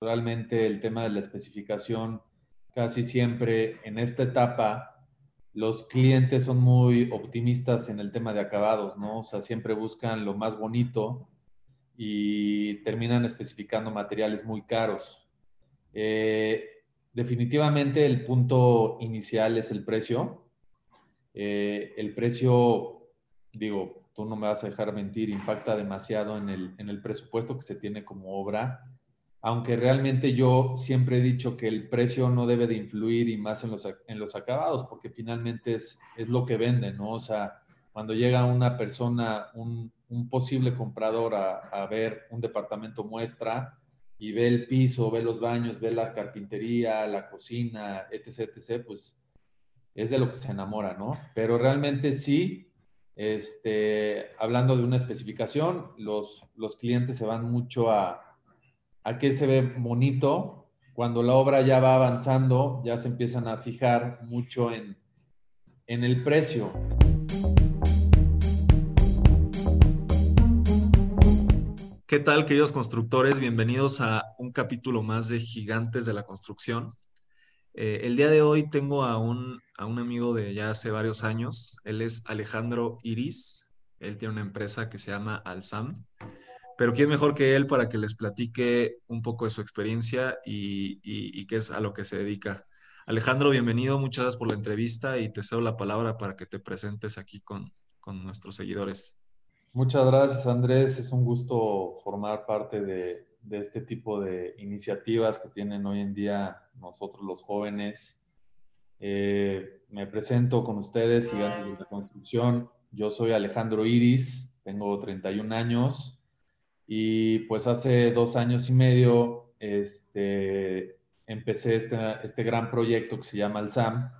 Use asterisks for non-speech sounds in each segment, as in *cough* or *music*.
Realmente el tema de la especificación, casi siempre en esta etapa, los clientes son muy optimistas en el tema de acabados, ¿no? O sea, siempre buscan lo más bonito y terminan especificando materiales muy caros. Eh, definitivamente el punto inicial es el precio. Eh, el precio, digo, tú no me vas a dejar mentir, impacta demasiado en el, en el presupuesto que se tiene como obra aunque realmente yo siempre he dicho que el precio no debe de influir y más en los, en los acabados, porque finalmente es, es lo que venden, ¿no? O sea, cuando llega una persona, un, posible comprador a, a, ver un departamento muestra y ve el piso, ve los baños, ve la carpintería, la cocina, etc., etc., pues es de lo que se enamora, ¿no? Pero realmente sí, este, hablando de una especificación, los, los clientes se van mucho a, a qué se ve bonito. Cuando la obra ya va avanzando, ya se empiezan a fijar mucho en, en el precio. ¿Qué tal, queridos constructores? Bienvenidos a un capítulo más de Gigantes de la Construcción. Eh, el día de hoy tengo a un, a un amigo de ya hace varios años. Él es Alejandro Iris. Él tiene una empresa que se llama Alsam pero ¿quién mejor que él para que les platique un poco de su experiencia y, qué es a lo que se dedica? Alejandro, bienvenido, muchas gracias por la entrevista y te cedo la palabra para que te presentes aquí con, nuestros seguidores. Muchas gracias, Andrés. Es un gusto formar parte de, este tipo de iniciativas que tienen hoy en día nosotros los jóvenes. Eh, me presento con ustedes, Gigantes de la Construcción. Yo soy Alejandro Iris, tengo 31 años. Y pues hace dos años y medio este, empecé este, este gran proyecto que se llama el SAM,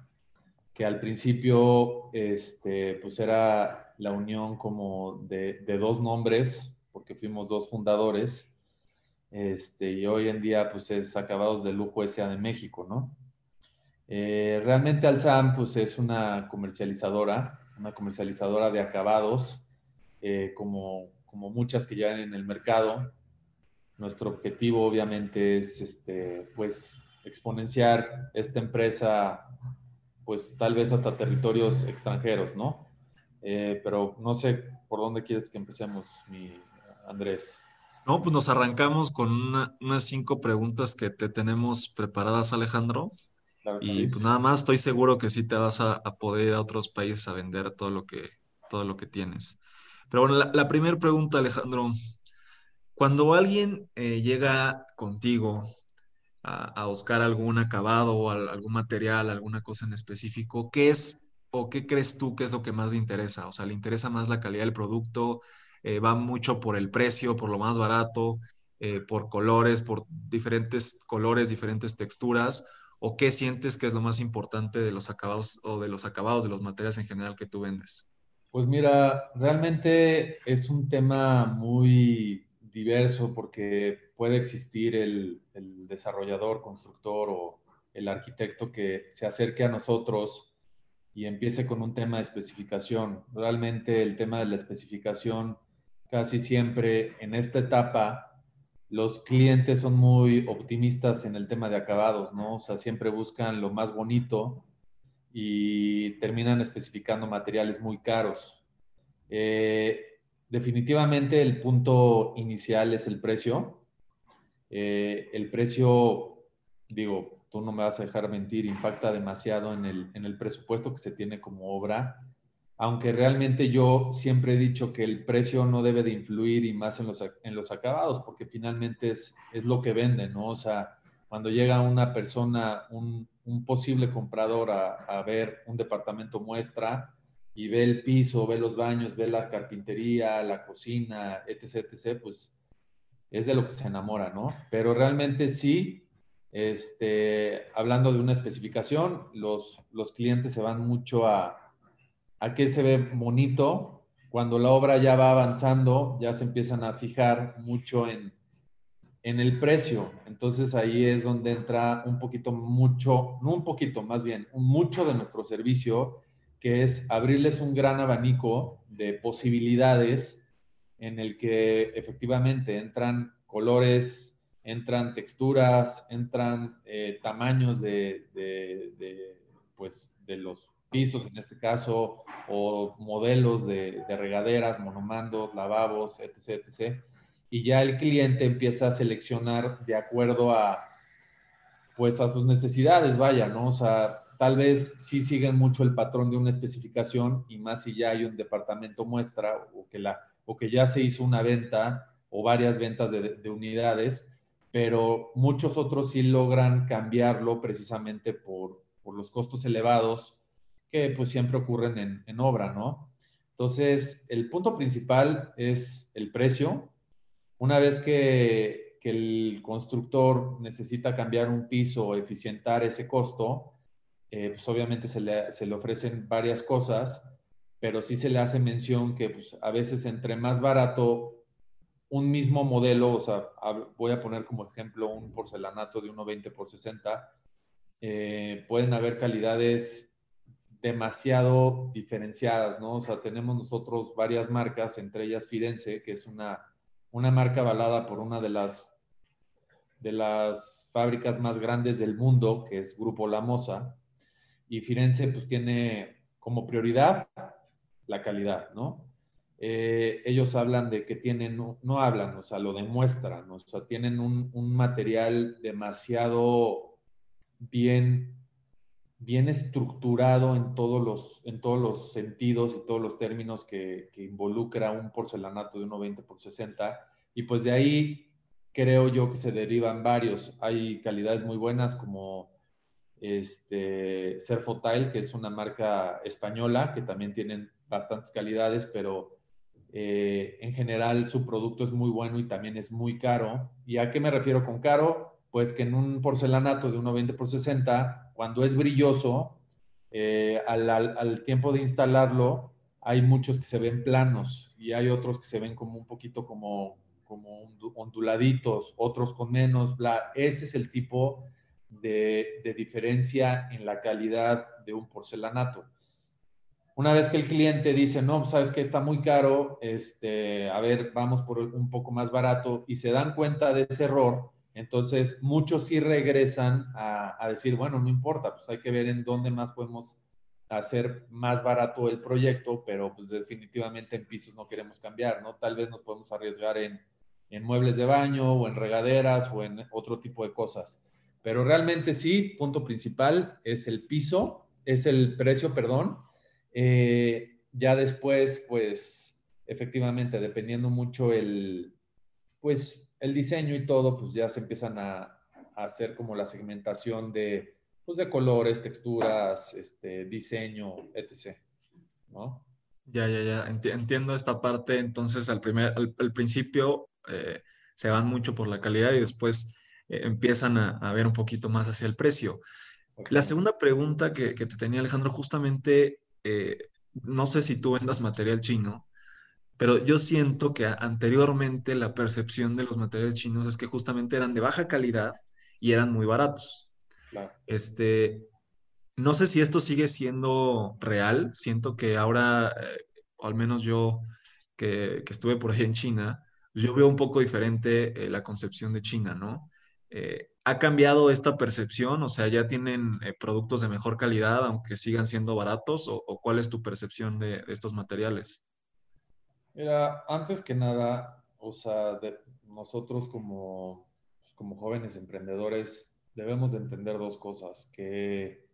que al principio este, pues era la unión como de, de dos nombres, porque fuimos dos fundadores, este, y hoy en día pues es Acabados de Lujo S.A. de México, ¿no? Eh, realmente Alsam pues es una comercializadora, una comercializadora de acabados, eh, como como muchas que ya hay en el mercado. Nuestro objetivo obviamente es este, pues, exponenciar esta empresa, pues tal vez hasta territorios extranjeros, ¿no? Eh, pero no sé por dónde quieres que empecemos, mi Andrés. No, pues nos arrancamos con unas cinco preguntas que te tenemos preparadas, Alejandro. y pues nada más, estoy seguro que sí te vas a, a, poder ir a otros países a vender todo lo que, todo lo que tienes. Pero bueno, la, primera pregunta, Alejandro. Cuando alguien eh, llega contigo a, buscar algún acabado o algún material, alguna cosa en específico, ¿qué es o qué crees tú que es lo que más le interesa? O sea, ¿le interesa más la calidad del producto? Eh, ¿Va mucho por el precio, por lo más barato, eh, por colores, por diferentes colores, diferentes texturas? ¿O qué sientes que es lo más importante de los acabados o de los acabados de los materiales en general que tú vendes? Pues mira, realmente es un tema muy diverso porque puede existir el, desarrollador, constructor o el arquitecto que se acerque a nosotros y empiece con un tema de especificación. Realmente el tema de la especificación casi siempre en esta etapa los clientes son muy optimistas en el tema de acabados, ¿no? O sea, siempre buscan lo más bonito y terminan especificando materiales muy caros. Eh, definitivamente el punto inicial es el precio. Eh, el precio, digo, tú no me vas a dejar mentir, impacta demasiado en el, en el presupuesto que se tiene como obra, aunque realmente yo siempre he dicho que el precio no debe de influir y más en los, en los acabados, porque finalmente es, es lo que venden, ¿no? O sea, cuando llega una persona, un, un posible comprador a, ver un departamento muestra y ve el piso, ve los baños, ve la carpintería, la cocina, etc., etc., pues es de lo que se enamora, ¿no? Pero realmente sí, este, hablando de una especificación, los, los clientes se van mucho a, a qué se ve bonito. Cuando la obra ya va avanzando, ya se empiezan a fijar mucho en, en el precio. Entonces ahí es donde entra un poquito mucho, no un poquito, más bien, mucho de nuestro servicio, que es abrirles un gran abanico de posibilidades en el que efectivamente entran colores entran texturas, entran eh, tamaños de, pues, de los pisos en este caso, o modelos de, regaderas, monomandos, lavabos, etc., etc. Y ya el cliente empieza a seleccionar de acuerdo a, pues, a sus necesidades, vaya, ¿no? O sea, tal vez sí siguen mucho el patrón de una especificación y más si ya hay un departamento muestra o que, la, o que ya se hizo una venta o varias ventas de, unidades, pero muchos otros sí logran cambiarlo precisamente por, por los costos elevados que pues siempre ocurren en, en, obra, ¿no? Entonces, el punto principal es el precio. Una vez que, el constructor necesita cambiar un piso o eficientar ese costo, eh, pues obviamente se le, se le, ofrecen varias cosas, pero sí se le hace mención que pues, a veces entre más barato un mismo modelo, o sea, voy a poner como ejemplo un porcelanato de 1,20 por 60, eh, pueden haber calidades demasiado diferenciadas, ¿no? O sea, tenemos nosotros varias marcas, entre ellas Firenze, que es una, una marca avalada por una de las, de las fábricas más grandes del mundo, que es Grupo La Mosa, y Firenze pues tiene como prioridad la calidad, ¿no? Eh, ellos hablan de que tienen, no, hablan, o sea, lo demuestran, o sea, tienen un, material demasiado bien, bien estructurado en todos, los, en todos los sentidos y todos los términos que, que involucra un porcelanato de 1,20 por 60. Y pues de ahí creo yo que se derivan varios. Hay calidades muy buenas como este, Serfotile, que es una marca española, que también tienen bastantes calidades, pero eh, en general su producto es muy bueno y también es muy caro. ¿Y a qué me refiero con caro? Pues que en un porcelanato de 1,20 por 60, cuando es brilloso, eh, al, tiempo de instalarlo, hay muchos que se ven planos y hay otros que se ven como un poquito como, como onduladitos, otros con menos, bla. Ese es el tipo de, de diferencia en la calidad de un porcelanato. Una vez que el cliente dice, no, sabes que está muy caro, este, a ver, vamos por un poco más barato y se dan cuenta de ese error, entonces muchos sí regresan a, decir, bueno, no importa, pues hay que ver en dónde más podemos hacer más barato el proyecto, pero pues definitivamente en pisos no queremos cambiar, ¿no? Tal vez nos podemos arriesgar en, en muebles de baño o en regaderas o en otro tipo de cosas. Pero realmente sí, punto principal es el piso, es el precio, perdón, eh, ya después, pues, efectivamente, dependiendo mucho el, pues, el diseño y todo, pues ya se empiezan a, hacer como la segmentación de, pues, de colores, texturas, este, diseño, etc. ¿No? Ya, ya, ya. entiendo esta parte. Entonces, al, primer, al, principio eh, se van mucho por la calidad y después eh, empiezan a, a, ver un poquito más hacia el precio. La segunda pregunta que, que, te tenía, Alejandro, justamente eh, no sé si tú vendas material chino, pero yo siento que anteriormente la percepción de los materiales chinos es que justamente eran de baja calidad y eran muy baratos. Este, no sé si esto sigue siendo real. Siento que ahora, eh, o al menos yo que, estuve por ahí en China, yo veo un poco diferente eh, la concepción de China, ¿no? ¿Ha cambiado esta percepción? O sea, ¿ya tienen eh, productos de mejor calidad aunque sigan siendo baratos? ¿O, cuál es tu percepción de, estos materiales? Mira, antes que nada, o sea, nosotros como, pues, como jóvenes emprendedores debemos de entender dos cosas, que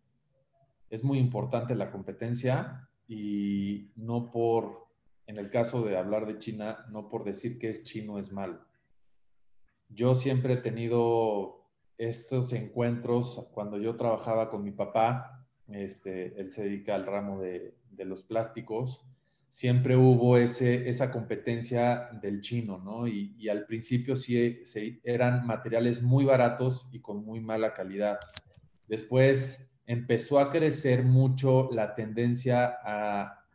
es muy importante la competencia y no por, en el caso de hablar de China, no por decir que es chino es mal. Yo siempre he tenido estos encuentros, cuando yo trabajaba con mi papá, este, él se dedica al ramo de, los plásticos, siempre hubo ese, esa competencia del chino, ¿no? Y, al principio sí, eran materiales muy baratos y con muy mala calidad. Después empezó a crecer mucho la tendencia a,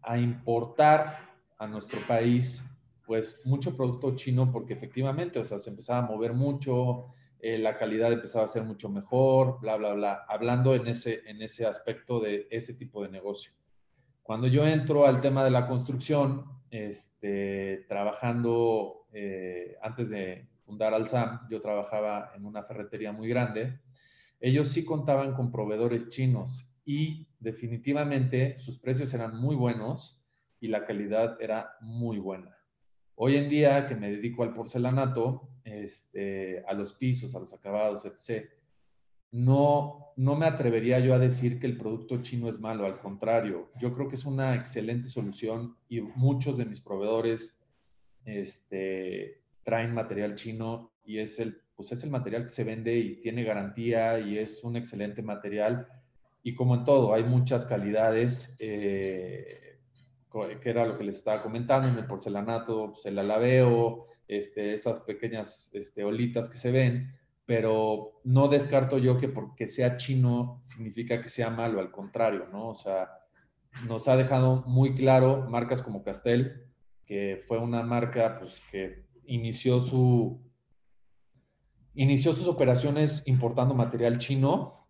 a importar a nuestro país, pues mucho producto chino, porque efectivamente, o sea, se empezaba a mover mucho, eh, la calidad empezaba a ser mucho mejor, bla, bla, bla, hablando en ese, en ese aspecto de ese tipo de negocio. Cuando yo entro al tema de la construcción, este, trabajando eh, antes de, fundar Alsam, yo trabajaba en una ferretería muy grande, ellos sí contaban con proveedores chinos y definitivamente sus precios eran muy buenos y la calidad era muy buena. Hoy en día que me dedico al porcelanato, este, a los pisos, a los acabados, etc., no, no me atrevería yo a decir que el producto chino es malo, al contrario, yo creo que es una excelente solución y muchos de mis proveedores este, traen material chino y es el, pues es el material que se vende y tiene garantía y es un excelente material. Y como en todo, hay muchas calidades, eh, que era lo que les estaba comentando, en el porcelanato, pues el alabeo, este, esas pequeñas este, olitas que se ven, pero no descarto yo que porque sea chino significa que sea malo, al contrario, ¿no? O sea, nos ha dejado muy claro marcas como Castel, que fue una marca pues, que inició, su, inició sus operaciones importando material chino.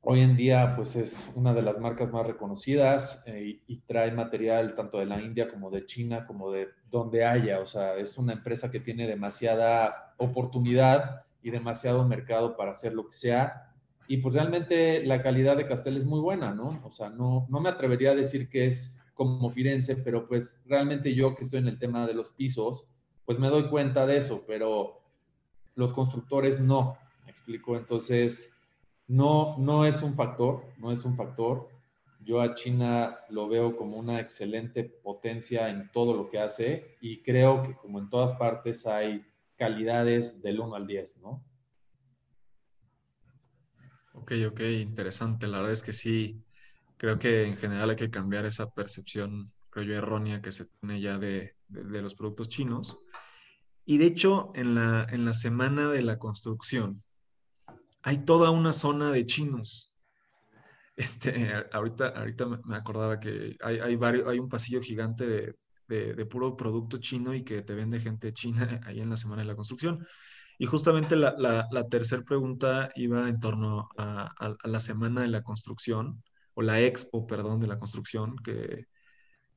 Hoy en día pues es una de las marcas más reconocidas eh, y, y trae material tanto de la India como de China, como de donde haya. O sea, es una empresa que tiene demasiada oportunidad y demasiado mercado para hacer lo que sea. Y pues realmente la calidad de Castel es muy buena, ¿no? O sea, no, no me atrevería a decir que es como Firenze, pero pues realmente yo que estoy en el tema de los pisos, pues me doy cuenta de eso, pero los constructores no, me explico. Entonces, no, no es un factor, no es un factor. Yo a China lo veo como una excelente potencia en todo lo que hace y creo que como en todas partes hay calidades del 1 al 10, ¿no? Ok, ok, interesante. La verdad es que sí, creo que en general hay que cambiar esa percepción, creo yo, errónea que se tiene ya de, los productos chinos. Y de hecho, en la, en la semana de la construcción, hay toda una zona de chinos. Este, *laughs* ahorita, ahorita me acordaba que hay, hay, varios, hay un pasillo gigante de, de, puro producto chino y que te vende gente china *laughs* ahí en la semana de la construcción. Y justamente la, la, tercera pregunta iba en torno a, la semana de la construcción, o la expo, perdón, de la construcción que,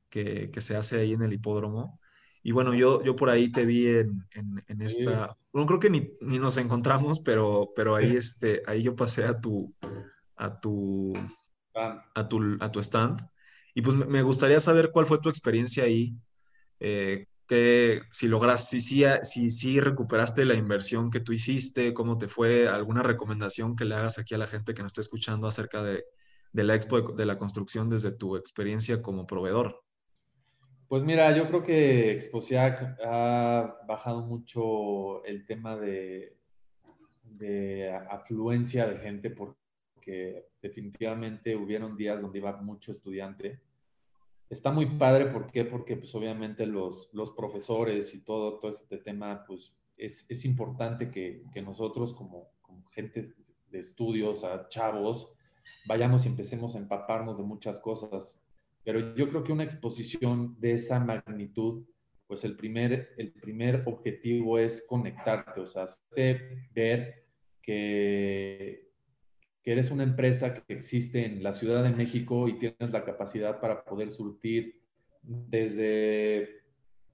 que, se hace ahí en el hipódromo. Y bueno, yo, yo por ahí te vi en, en, esta, no creo que ni, ni, nos encontramos, pero, pero ahí, este, ahí yo pasé a tu, a tu, a tu, a tu stand y pues me gustaría saber cuál fue tu experiencia ahí, eh, que si logras, si sí si, si, recuperaste la inversión que tú hiciste, cómo te fue, alguna recomendación que le hagas aquí a la gente que nos está escuchando acerca de, de la expo de, la construcción desde tu experiencia como proveedor. Pues mira, yo creo que Exposiac ha bajado mucho el tema de, de afluencia de gente por, que definitivamente hubieron días donde iba mucho estudiante. Está muy padre, ¿por qué? Porque pues obviamente los, los profesores y todo, todo este tema, pues es, es importante que, que, nosotros como, como gente de estudios, a chavos, vayamos y empecemos a empaparnos de muchas cosas. Pero yo creo que una exposición de esa magnitud, pues el primer, el primer objetivo es conectarte, o sea, ver que que eres una empresa que existe en la Ciudad de México y tienes la capacidad para poder surtir desde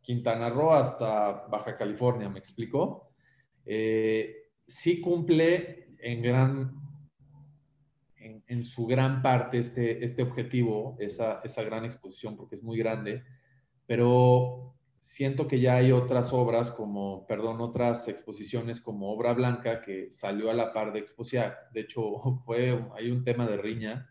Quintana Roo hasta Baja California, ¿me explico? Eh, sí cumple en gran, en, su gran parte este, este objetivo, esa, esa gran exposición, porque es muy grande, pero siento que ya hay otras obras como, perdón, otras exposiciones como Obra Blanca que salió a la par de Exposiac. De hecho, *laughs* fue, hay un tema de riña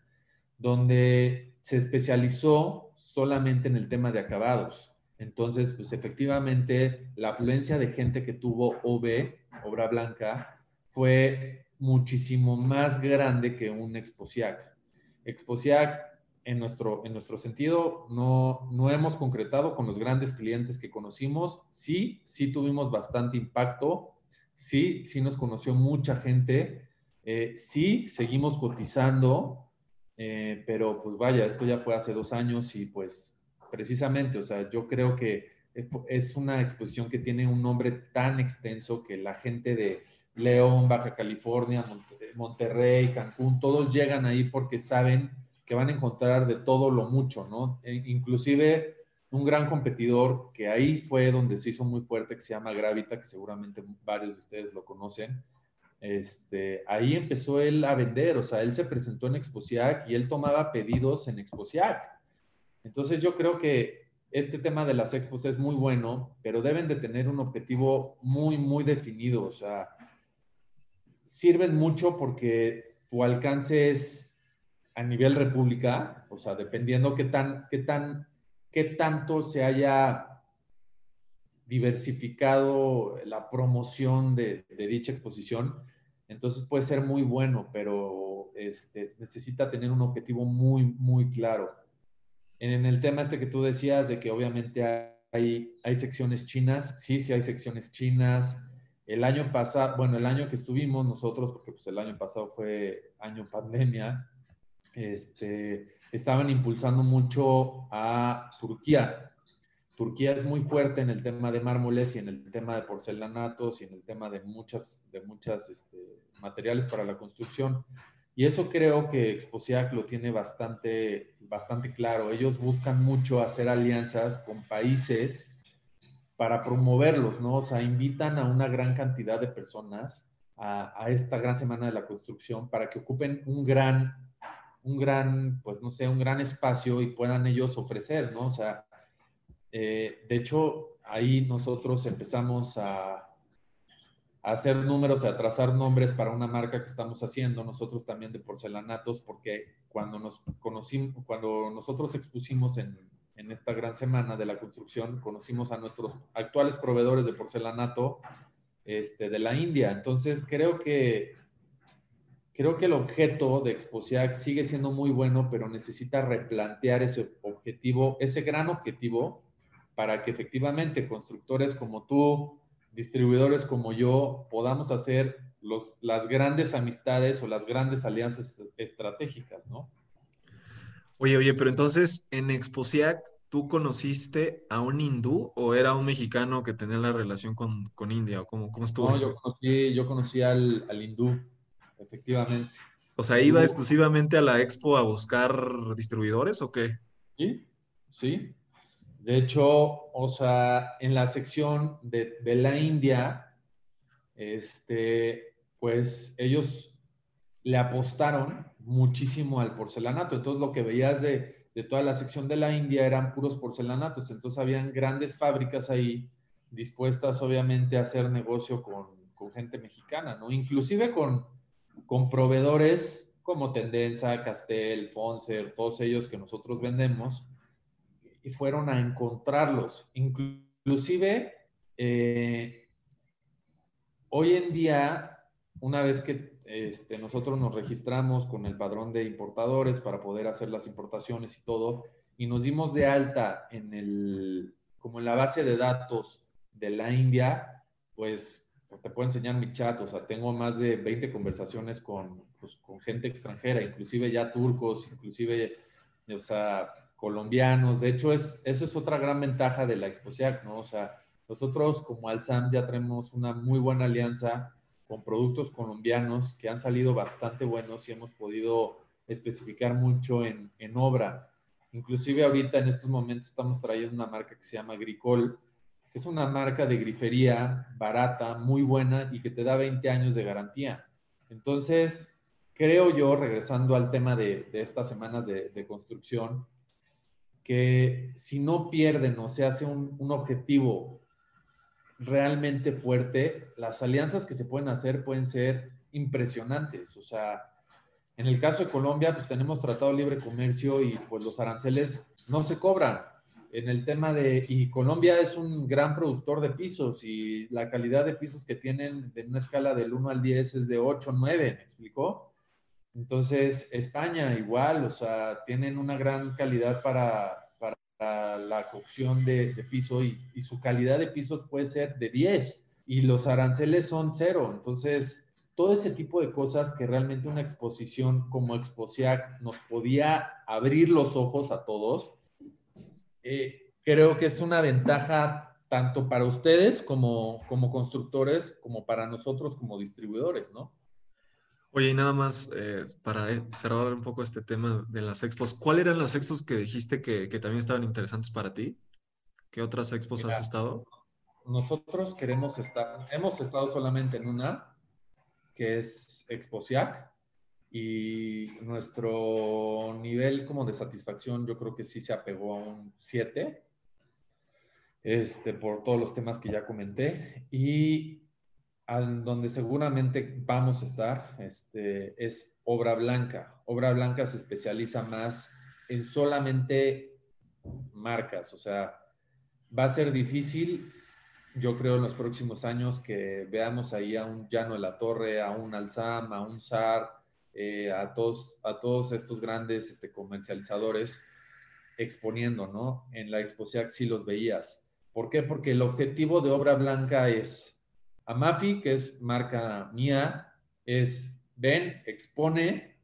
donde se especializó solamente en el tema de acabados. Entonces, pues efectivamente, la afluencia de gente que tuvo OB, Obra Blanca, fue muchísimo más grande que un Exposiac. Exposiac en nuestro, en nuestro sentido, no, no hemos concretado con los grandes clientes que conocimos. Sí, sí tuvimos bastante impacto. Sí, sí nos conoció mucha gente. Eh, sí, seguimos cotizando. Eh, pero pues vaya, esto ya fue hace dos años y pues precisamente, o sea, yo creo que es una exposición que tiene un nombre tan extenso que la gente de León, Baja California, Monterrey, Cancún, todos llegan ahí porque saben que van a encontrar de todo lo mucho, ¿no? E inclusive un gran competidor que ahí fue donde se hizo muy fuerte, que se llama Gravita, que seguramente varios de ustedes lo conocen. Este, ahí empezó él a vender, o sea, él se presentó en Exposiac y él tomaba pedidos en Exposiac. Entonces yo creo que este tema de las expos es muy bueno, pero deben de tener un objetivo muy, muy definido, o sea, sirven mucho porque tu alcance es a nivel república, o sea, dependiendo qué tan, qué tan qué tanto se haya diversificado la promoción de, dicha exposición, entonces puede ser muy bueno, pero este, necesita tener un objetivo muy, muy claro. En, el tema este que tú decías de que obviamente hay, hay secciones chinas, sí, sí hay secciones chinas. El año pasado, bueno, el año que estuvimos nosotros, porque pues el año pasado fue año pandemia, este, estaban impulsando mucho a Turquía. Turquía es muy fuerte en el tema de mármoles y en el tema de porcelanatos y en el tema de muchas, de muchas este, materiales para la construcción. Y eso creo que Exposiac lo tiene bastante, bastante claro. Ellos buscan mucho hacer alianzas con países para promoverlos, ¿no? O sea, invitan a una gran cantidad de personas a, a esta gran semana de la construcción para que ocupen un gran un gran, pues no sé, un gran espacio y puedan ellos ofrecer, ¿no? O sea, eh, de hecho, ahí nosotros empezamos a, hacer números, a trazar nombres para una marca que estamos haciendo, nosotros también de porcelanatos, porque cuando nos conocimos, cuando nosotros expusimos en, en esta gran semana de la construcción, conocimos a nuestros actuales proveedores de porcelanato este, de la India. Entonces, creo que creo que el objeto de Exposiac sigue siendo muy bueno, pero necesita replantear ese objetivo, ese gran objetivo, para que efectivamente constructores como tú, distribuidores como yo, podamos hacer los, las grandes amistades o las grandes alianzas estratégicas, ¿no? Oye, oye, pero entonces en Exposiac, ¿tú conociste a un hindú o era un mexicano que tenía la relación con, India? ¿O cómo, cómo estuvo eso? Yo conocí, yo conocí al, al hindú efectivamente. O sea, ¿iba exclusivamente a la expo a buscar distribuidores o qué? Sí, sí. De hecho, o sea, en la sección de, la India, este, pues ellos le apostaron muchísimo al porcelanato. Entonces, lo que veías de, de toda la sección de la India eran puros porcelanatos. Entonces, habían grandes fábricas ahí dispuestas, obviamente, a hacer negocio con, con gente mexicana, ¿no? Inclusive con, con proveedores como Tendenza, Castel, Fonser, todos ellos que nosotros vendemos, y fueron a encontrarlos. Inclusive, eh, hoy en día, una vez que este, nosotros nos registramos con el padrón de importadores para poder hacer las importaciones y todo, y nos dimos de alta en el, como en la base de datos de la India, pues te puedo enseñar mi chat, o sea, tengo más de 20 conversaciones con, pues, con gente extranjera, inclusive ya turcos, inclusive, o sea, colombianos. De hecho, es, eso es otra gran ventaja de la Exposiac, ¿no? O sea, nosotros como Alsam ya tenemos una muy buena alianza con productos colombianos que han salido bastante buenos y hemos podido especificar mucho en, en obra. Inclusive ahorita en estos momentos estamos trayendo una marca que se llama Agricol, es una marca de grifería barata, muy buena y que te da 20 años de garantía. Entonces, creo yo, regresando al tema de, estas semanas de, construcción, que si no pierden o se hace un, un objetivo realmente fuerte, las alianzas que se pueden hacer pueden ser impresionantes. O sea, en el caso de Colombia, pues tenemos tratado de libre comercio y pues los aranceles no se cobran en el tema de, y Colombia es un gran productor de pisos y la calidad de pisos que tienen de una escala del 1 al 10 es de 8, 9, ¿me explicó? Entonces, España igual, o sea, tienen una gran calidad para, la cocción de, piso y, y, su calidad de pisos puede ser de 10 y los aranceles son cero. Entonces, todo ese tipo de cosas que realmente una exposición como Exposiac nos podía abrir los ojos a todos eh, creo que es una ventaja tanto para ustedes como, como constructores, como para nosotros como distribuidores, ¿no? Oye, y nada más eh, para cerrar un poco este tema de las expos, ¿cuáles eran las expos que dijiste que, que, también estaban interesantes para ti? ¿Qué otras expos has estado? Nosotros queremos estar, hemos estado solamente en una, que es Exposiac, y nuestro nivel como de satisfacción yo creo que sí se apegó a un 7, este, por todos los temas que ya comenté, y donde seguramente vamos a estar este, es Obra Blanca. Obra Blanca se especializa más en solamente marcas, o sea, va a ser difícil, yo creo, en los próximos años que veamos ahí a un Llano de la Torre, a un Alzam, a un SAR, eh, a, todos, a todos estos grandes este, comercializadores exponiendo, ¿no? En la Exposiac sí los veías. ¿Por qué? Porque el objetivo de Obra Blanca es Amafi, que es marca mía, es ven, expone,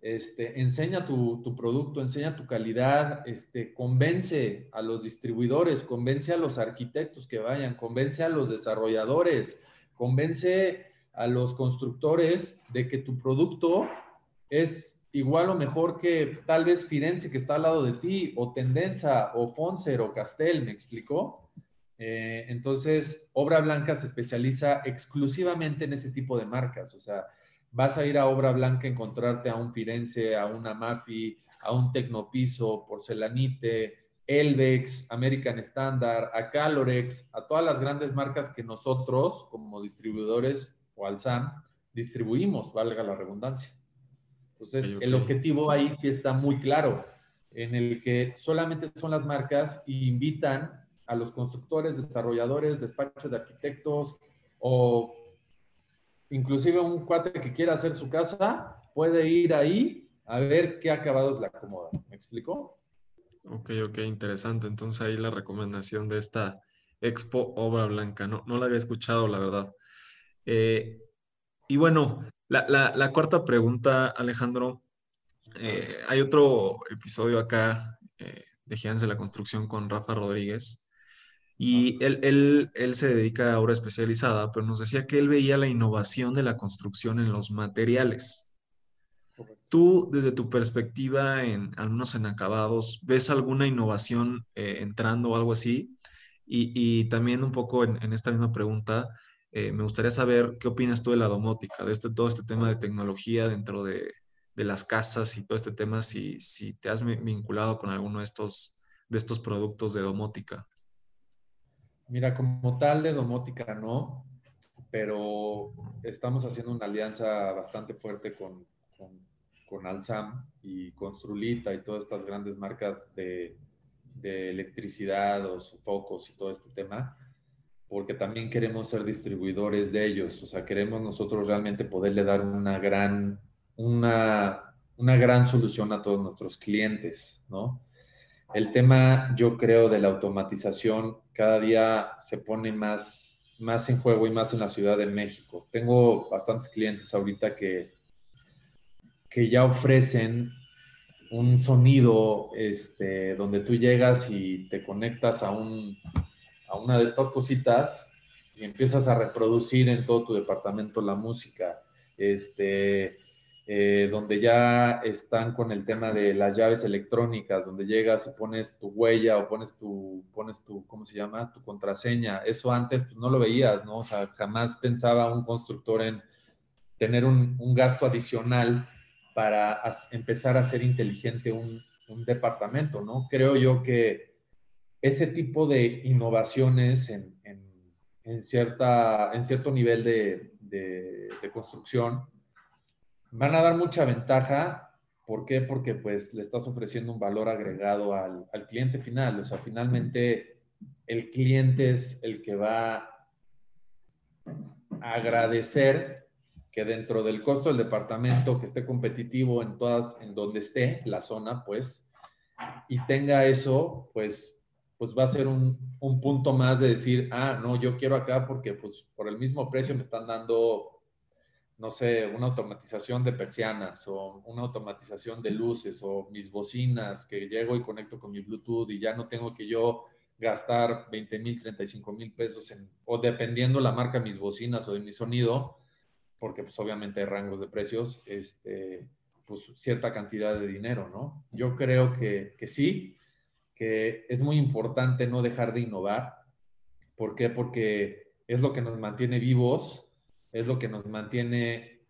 este, enseña tu, producto, enseña tu calidad, este, convence a los distribuidores, convence a los arquitectos que vayan, convence a los desarrolladores, convence a los constructores de que tu producto es igual o mejor que tal vez Firenze que está al lado de ti, o Tendenza, o Fonser, o Castel, ¿me explicó? Eh, entonces, Obra Blanca se especializa exclusivamente en ese tipo de marcas. O sea, vas a ir a Obra Blanca a encontrarte a un Firenze, a una Mafi, a un Tecnopiso, Porcelanite, Elvex, American Standard, a Calorex, a todas las grandes marcas que nosotros, como distribuidores o Alzam, distribuimos, valga la redundancia. Entonces, el objetivo ahí sí está muy claro, en el que solamente son las marcas y invitan a los constructores, desarrolladores, despachos de arquitectos o inclusive un cuate que quiera hacer su casa, puede ir ahí a ver qué acabados le acomoda. ¿Me explico? Ok, ok, interesante. Entonces ahí la recomendación de esta Expo Obra Blanca. No, no la había escuchado, la verdad. Eh, y bueno, la, cuarta pregunta, Alejandro. Eh, hay otro episodio acá eh, de Gigantes de la Construcción con Rafa Rodríguez, y él, él, él, se dedica a obra especializada, pero nos decía que él veía la innovación de la construcción en los materiales. Tú, desde tu perspectiva, en, al menos en acabados, ¿ves alguna innovación eh, entrando o algo así? Y, y, también un poco en, en esta misma pregunta, eh, me gustaría saber qué opinas tú de la domótica, de este, todo este tema de tecnología dentro de, de las casas y todo este tema, si, si te has vinculado con alguno de estos, de estos productos de domótica. Mira, como tal de domótica no, pero estamos haciendo una alianza bastante fuerte con, con, Alzam y Construlita y todas estas grandes marcas de, de electricidad o focos y todo este tema, porque también queremos ser distribuidores de ellos, o sea, queremos nosotros realmente poderle dar una gran, una, una gran solución a todos nuestros clientes, ¿no? el tema, yo creo, de la automatización cada día se pone más, más en juego y más en la Ciudad de México. Tengo bastantes clientes ahorita que, que ya ofrecen un sonido este, donde tú llegas y te conectas a, un, a una de estas cositas y empiezas a reproducir en todo tu departamento la música. Este, eh, donde ya están con el tema de las llaves electrónicas, donde llegas y pones tu huella o pones tu, pones tu, ¿cómo se llama? Tu contraseña. Eso antes pues, no lo veías, ¿no? O sea, jamás pensaba un constructor en tener un, gasto adicional para empezar a ser inteligente un, departamento, ¿no? Creo yo que ese tipo de innovaciones en, cierta, en cierto nivel de, de construcción, van a dar mucha ventaja. ¿Por qué? Porque pues le estás ofreciendo un valor agregado al, cliente final. O sea, finalmente el cliente es el que va a agradecer que dentro del costo del departamento que esté competitivo en todas, en donde esté la zona, pues, y tenga eso, pues, pues va a ser un, un punto más de decir, ah, no, yo quiero acá porque pues por el mismo precio me están dando no sé, una automatización de persianas o una automatización de luces o mis bocinas que llego y conecto con mi Bluetooth y ya no tengo que yo gastar 20 mil, 35 mil pesos o dependiendo la marca mis bocinas o de mi sonido, porque pues obviamente hay rangos de precios, este, pues cierta cantidad de dinero, ¿no? Yo creo que, que sí, que es muy importante no dejar de innovar. ¿Por qué? Porque es lo que nos mantiene vivos, es lo que nos mantiene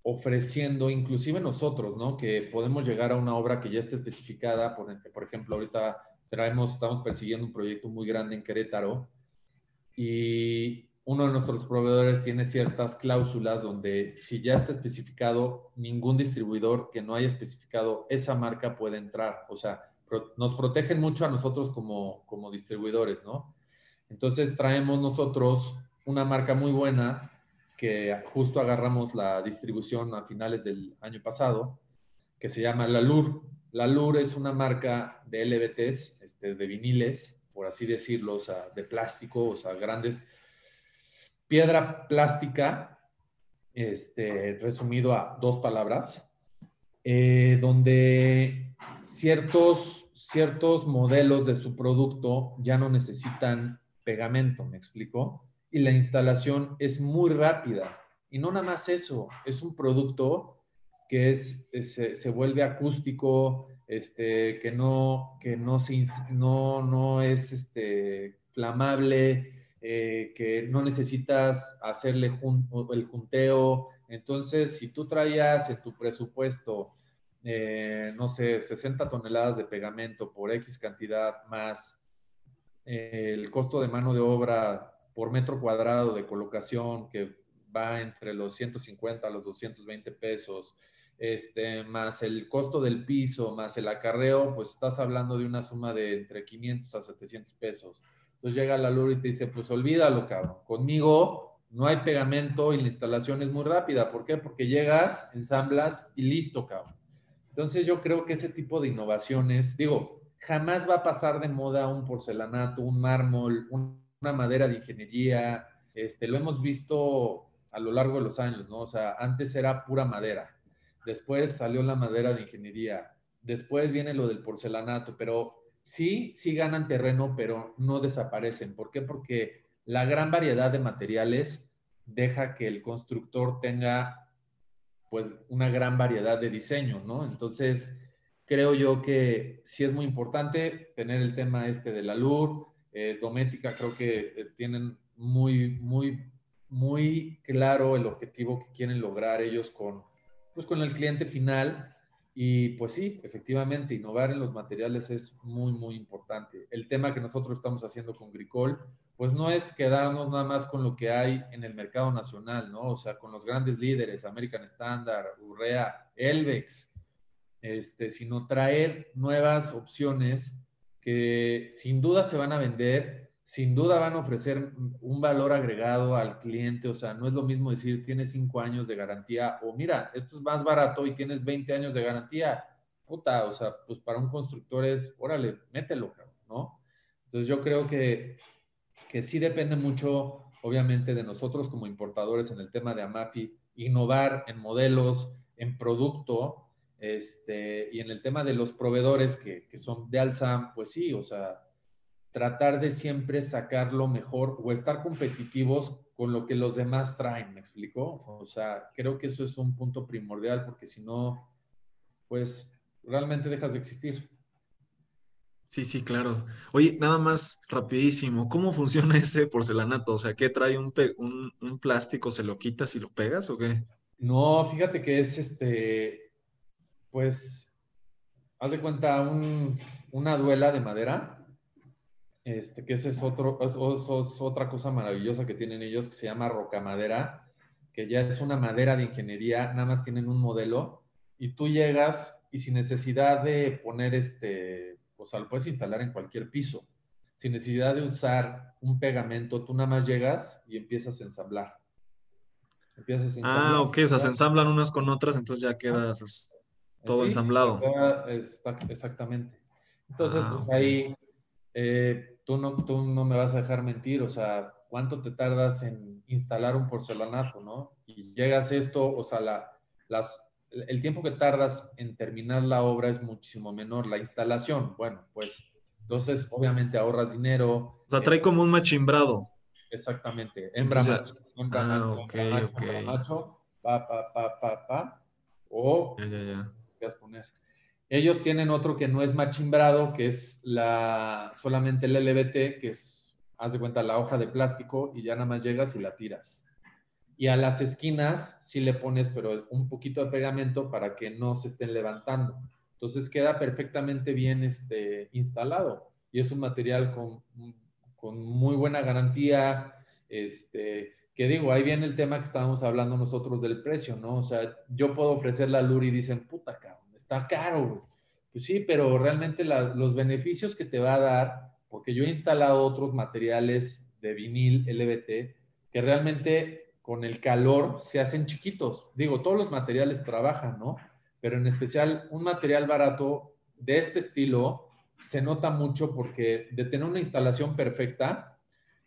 ofreciendo, inclusive nosotros, ¿no? Que podemos llegar a una obra que ya esté especificada, por, ejemplo, ahorita traemos, estamos persiguiendo un proyecto muy grande en Querétaro y uno de nuestros proveedores tiene ciertas cláusulas donde si ya está especificado, ningún distribuidor que no haya especificado esa marca puede entrar. O sea, nos protegen mucho a nosotros como, como distribuidores, ¿no? Entonces traemos nosotros una marca muy buena que justo agarramos la distribución a finales del año pasado, que se llama La Lur. La Lur es una marca de LBTs, este, de viniles, por así decirlo, de plástico, o sea, grandes piedra plástica, este, resumido a dos palabras, eh, donde ciertos, ciertos modelos de su producto ya no necesitan pegamento, ¿me explico? Y la instalación es muy rápida. Y no nada más eso, es un producto que es, se, vuelve acústico, este, que no, que no, no, no es este, flamable, eh, que no necesitas hacerle el junteo. Entonces, si tú traías en tu presupuesto, eh, no sé, 60 toneladas de pegamento por X cantidad más eh, el costo de mano de obra por metro cuadrado de colocación que va entre los 150 a los 220 pesos, este, más el costo del piso, más el acarreo, pues estás hablando de una suma de entre 500 a 700 pesos. Entonces llega la luz y te dice, pues olvídalo, cabrón. Conmigo no hay pegamento y la instalación es muy rápida. ¿Por qué? Porque llegas, ensamblas y listo, cabrón. Entonces yo creo que ese tipo de innovaciones, digo, jamás va a pasar de moda un porcelanato, un mármol, una madera de ingeniería. Este, lo hemos visto a lo largo de los años, ¿no? O sea, antes era pura madera. Después salió la madera de ingeniería. Después viene lo del porcelanato, pero sí, sí ganan terreno, pero no desaparecen. ¿Por qué? Porque la gran variedad de materiales deja que el constructor tenga pues una gran variedad de diseño, ¿no? Entonces, creo yo que sí es muy importante tener el tema este de la luz, eh, Domética creo que eh, tienen muy, muy, muy claro el objetivo que quieren lograr ellos con, pues, con el cliente final y pues sí, efectivamente, innovar en los materiales es muy, muy importante. El tema que nosotros estamos haciendo con Gricol, pues no es quedarnos nada más con lo que hay en el mercado nacional, ¿no? O sea, con los grandes líderes, American Standard, Urrea, Elvex, este, sino traer nuevas opciones que sin duda se van a vender sin duda van a ofrecer un valor agregado al cliente, o sea, no es lo mismo decir tienes cinco años de garantía o mira, esto es más barato y tienes 20 años de garantía, puta, o sea, pues para un constructor es, órale, mételo, ¿no? Entonces yo creo que, que sí depende mucho, obviamente, de nosotros como importadores en el tema de Amafi, innovar en modelos, en producto, este, y en el tema de los proveedores que, que son de Alzam, pues sí, o sea, tratar de siempre sacar lo mejor o estar competitivos con lo que los demás traen, ¿me explico? O sea, creo que eso es un punto primordial porque si no, pues realmente dejas de existir. Sí, sí, claro. Oye, nada más rapidísimo, ¿cómo funciona *laughs* ese porcelanato? O sea, ¿qué trae un, un, plástico? ¿Se lo quitas y lo pegas o qué? No, fíjate que es este, pues, haz de cuenta una duela de madera este, que esa es, otro, otra cosa maravillosa que tienen ellos que se llama rocamadera, que ya es una madera de ingeniería, nada más tienen un modelo y tú llegas y sin necesidad de poner este, o sea, lo puedes instalar en cualquier piso, sin necesidad de usar un pegamento, tú nada más llegas y empiezas a ensamblar. Empiezas a ah, ensamblar ah, ok, o sea, se ensamblan unas con otras, entonces ya quedas todo ensamblado. exactamente. Entonces, ah, pues ahí eh, tú no, tú no me vas a dejar mentir, o sea, ¿cuánto te tardas en instalar un porcelanato, no? Y llegas esto, o sea, la, las, el tiempo que tardas en terminar la obra es muchísimo menor. La instalación, bueno, pues entonces obviamente ahorras dinero. O sea, trae como un machimbrado. Exactamente. Hembra macho, hembra ah, macho, pa, pa, pa, pa, pa, o ya, ya, ya. poner. Ellos tienen otro que no es machimbrado, que es la, solamente el LBT, que es, haz de cuenta, la hoja de plástico y ya nada más llegas y la tiras. Y a las esquinas sí le pones, pero un poquito de pegamento para que no se estén levantando. Entonces queda perfectamente bien este, instalado y es un material con, con muy buena garantía. Este, que digo, ahí viene el tema que estábamos hablando nosotros del precio, ¿no? O sea, yo puedo ofrecer la Luri y dicen, puta, cabrón está caro, Pues sí, pero realmente los beneficios que te va a dar, porque yo he instalado otros materiales de vinil LBT que realmente con el calor se hacen chiquitos. Digo, todos los materiales trabajan, ¿no? Pero en especial un material barato de este estilo se nota mucho porque de tener una instalación perfecta,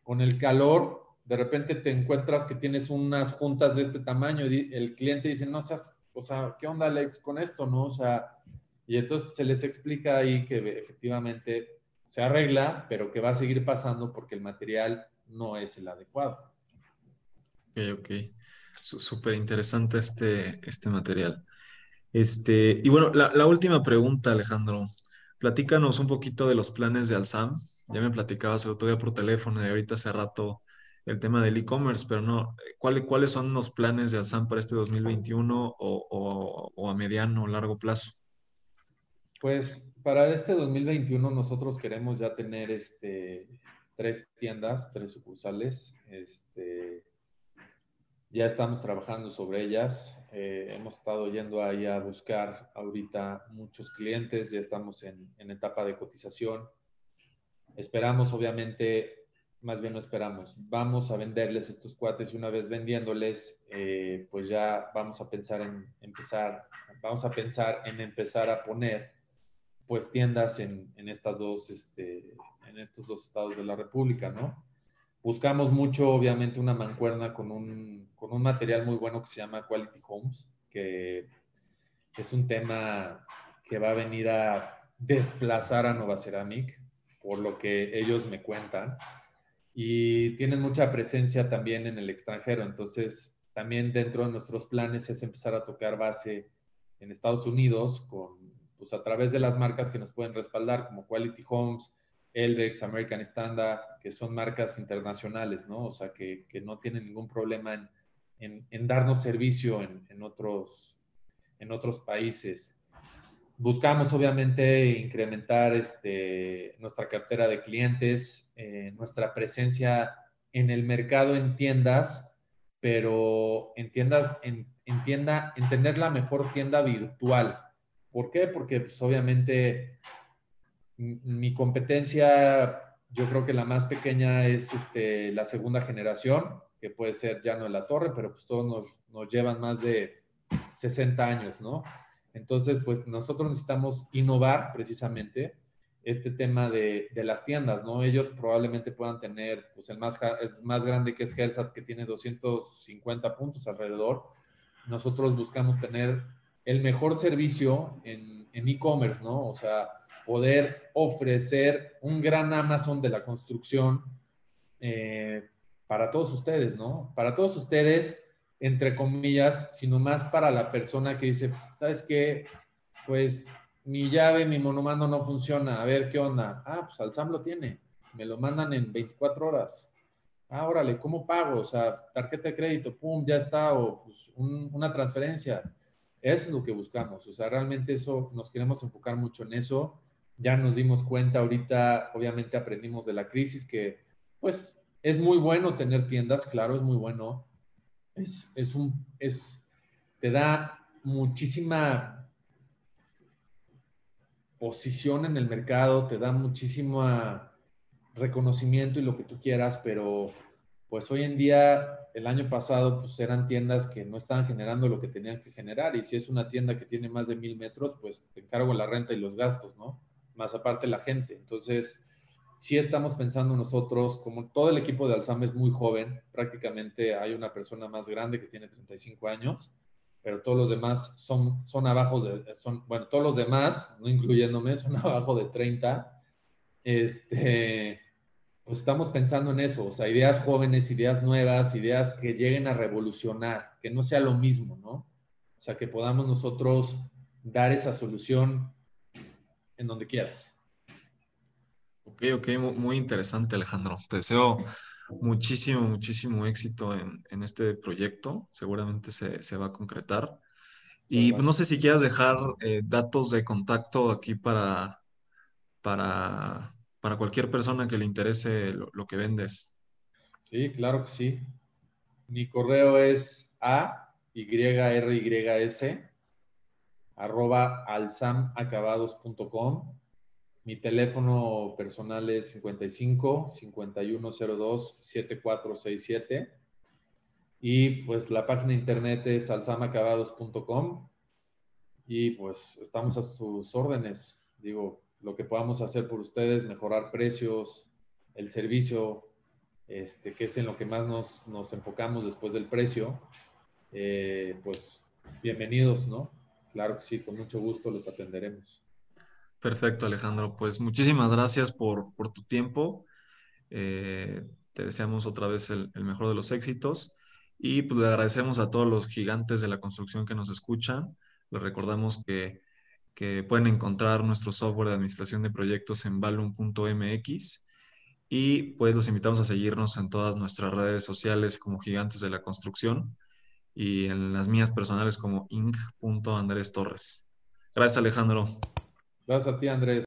con el calor, de repente te encuentras que tienes unas juntas de este tamaño y el cliente dice, no seas o sea, ¿qué onda Alex con esto, no? O sea, y entonces se les explica ahí que efectivamente se arregla, pero que va a seguir pasando porque el material no es el adecuado. Ok, ok. Súper interesante este, este material. Este, y bueno, la, la, última pregunta, Alejandro. Platícanos un poquito de los planes de Alzam. Ya me platicabas el otro día por teléfono y ahorita hace rato el tema del e-commerce, pero no, ¿cuáles son los planes de Alzam para este 2021 o, a mediano o largo plazo? Pues para este 2021 nosotros queremos ya tener este, tres tiendas, tres sucursales. Este, ya estamos trabajando sobre ellas. Eh, hemos estado yendo ahí a buscar ahorita muchos clientes, ya estamos en, en etapa de cotización. Esperamos obviamente más bien no esperamos. Vamos a venderles estos cuates y una vez vendiéndoles, eh, pues ya vamos a pensar en empezar, vamos a pensar en empezar a poner pues tiendas en, en estas dos, este, en estos dos estados de la República, ¿no? Buscamos mucho, obviamente, una mancuerna con un, con un material muy bueno que se llama Quality Homes, que es un tema que va a venir a desplazar a Nova Ceramic, por lo que ellos me cuentan y tienen mucha presencia también en el extranjero. Entonces, también dentro de nuestros planes es empezar a tocar base en Estados Unidos con, pues a través de las marcas que nos pueden respaldar, como Quality Homes, Elvex, American Standard, que son marcas internacionales, ¿no? O sea, que, que no tienen ningún problema en, en, en darnos servicio en, en, otros, en otros países. Buscamos obviamente incrementar este, nuestra cartera de clientes, eh, nuestra presencia en el mercado en tiendas, pero en tiendas, en, tienda, en tener la mejor tienda virtual. ¿Por qué? Porque pues, obviamente mi competencia, yo creo que la más pequeña es este, la segunda generación, que puede ser ya no en la torre, pero pues todos nos, nos llevan más de 60 años, ¿no? Entonces, pues nosotros necesitamos innovar precisamente este tema de, las tiendas, ¿no? Ellos probablemente puedan tener, pues el más, más grande que es Gersat, que tiene 250 puntos alrededor. Nosotros buscamos tener el mejor servicio en e-commerce, ¿no? O sea, poder ofrecer un gran Amazon de la construcción eh, para todos ustedes, ¿no? Para todos ustedes entre comillas, sino más para la persona que dice, ¿sabes qué? Pues mi llave, mi monomando no funciona, a ver qué onda. Ah, pues Alzam lo tiene, me lo mandan en 24 horas. Ah, órale, ¿cómo pago? O sea, tarjeta de crédito, pum, ya está, o pues, una transferencia. Eso es lo que buscamos, o sea, realmente eso, nos queremos enfocar mucho en eso. Ya nos dimos cuenta ahorita, obviamente aprendimos de la crisis que, pues, es muy bueno tener tiendas, claro, es muy bueno, es, un, es, te da muchísima posición en el mercado, te da muchísimo reconocimiento y lo que tú quieras, pero pues hoy en día, el año pasado, pues eran tiendas que no estaban generando lo que tenían que generar y si es una tienda que tiene más de mil metros, pues te encargo la renta y los gastos, ¿no? Más aparte la gente. Entonces, sí estamos pensando nosotros, como todo el equipo de Alzheimer es muy joven, prácticamente hay una persona más grande que tiene 35 años, pero todos los demás son, son abajo de, son, bueno, todos los demás, no incluyéndome, son *laughs* abajo de 30. Este, pues estamos pensando en eso, o sea, ideas jóvenes, ideas nuevas, ideas que lleguen a revolucionar, que no sea lo mismo, ¿no? O sea, que podamos nosotros dar esa solución en donde quieras. Ok, ok, muy interesante Alejandro. Te deseo muchísimo, muchísimo éxito en, este proyecto. Seguramente se, va a concretar. Y no sé si quieras dejar eh, datos de contacto aquí para, para, para cualquier persona que le interese lo, que vendes. Sí, claro que sí. Mi correo es a y r y s arroba alsamacabados.com mi teléfono personal es 55 5102 7467 y pues la página internet es alzamacabados.com y pues estamos a sus órdenes. Digo, lo que podamos hacer por ustedes, mejorar precios, el servicio, este, que es en lo que más nos, nos enfocamos después del precio, eh, pues bienvenidos, ¿no? Claro que sí, con mucho gusto los atenderemos. Perfecto, Alejandro. Pues muchísimas gracias por, tu tiempo. Eh, te deseamos otra vez el, mejor de los éxitos y pues le agradecemos a todos los gigantes de la construcción que nos escuchan. Les recordamos que, pueden encontrar nuestro software de administración de proyectos en balloon.mx y pues los invitamos a seguirnos en todas nuestras redes sociales como gigantes de la construcción y en las mías personales como inc.andrés Torres. Gracias, Alejandro. Gracias a ti, Andrés.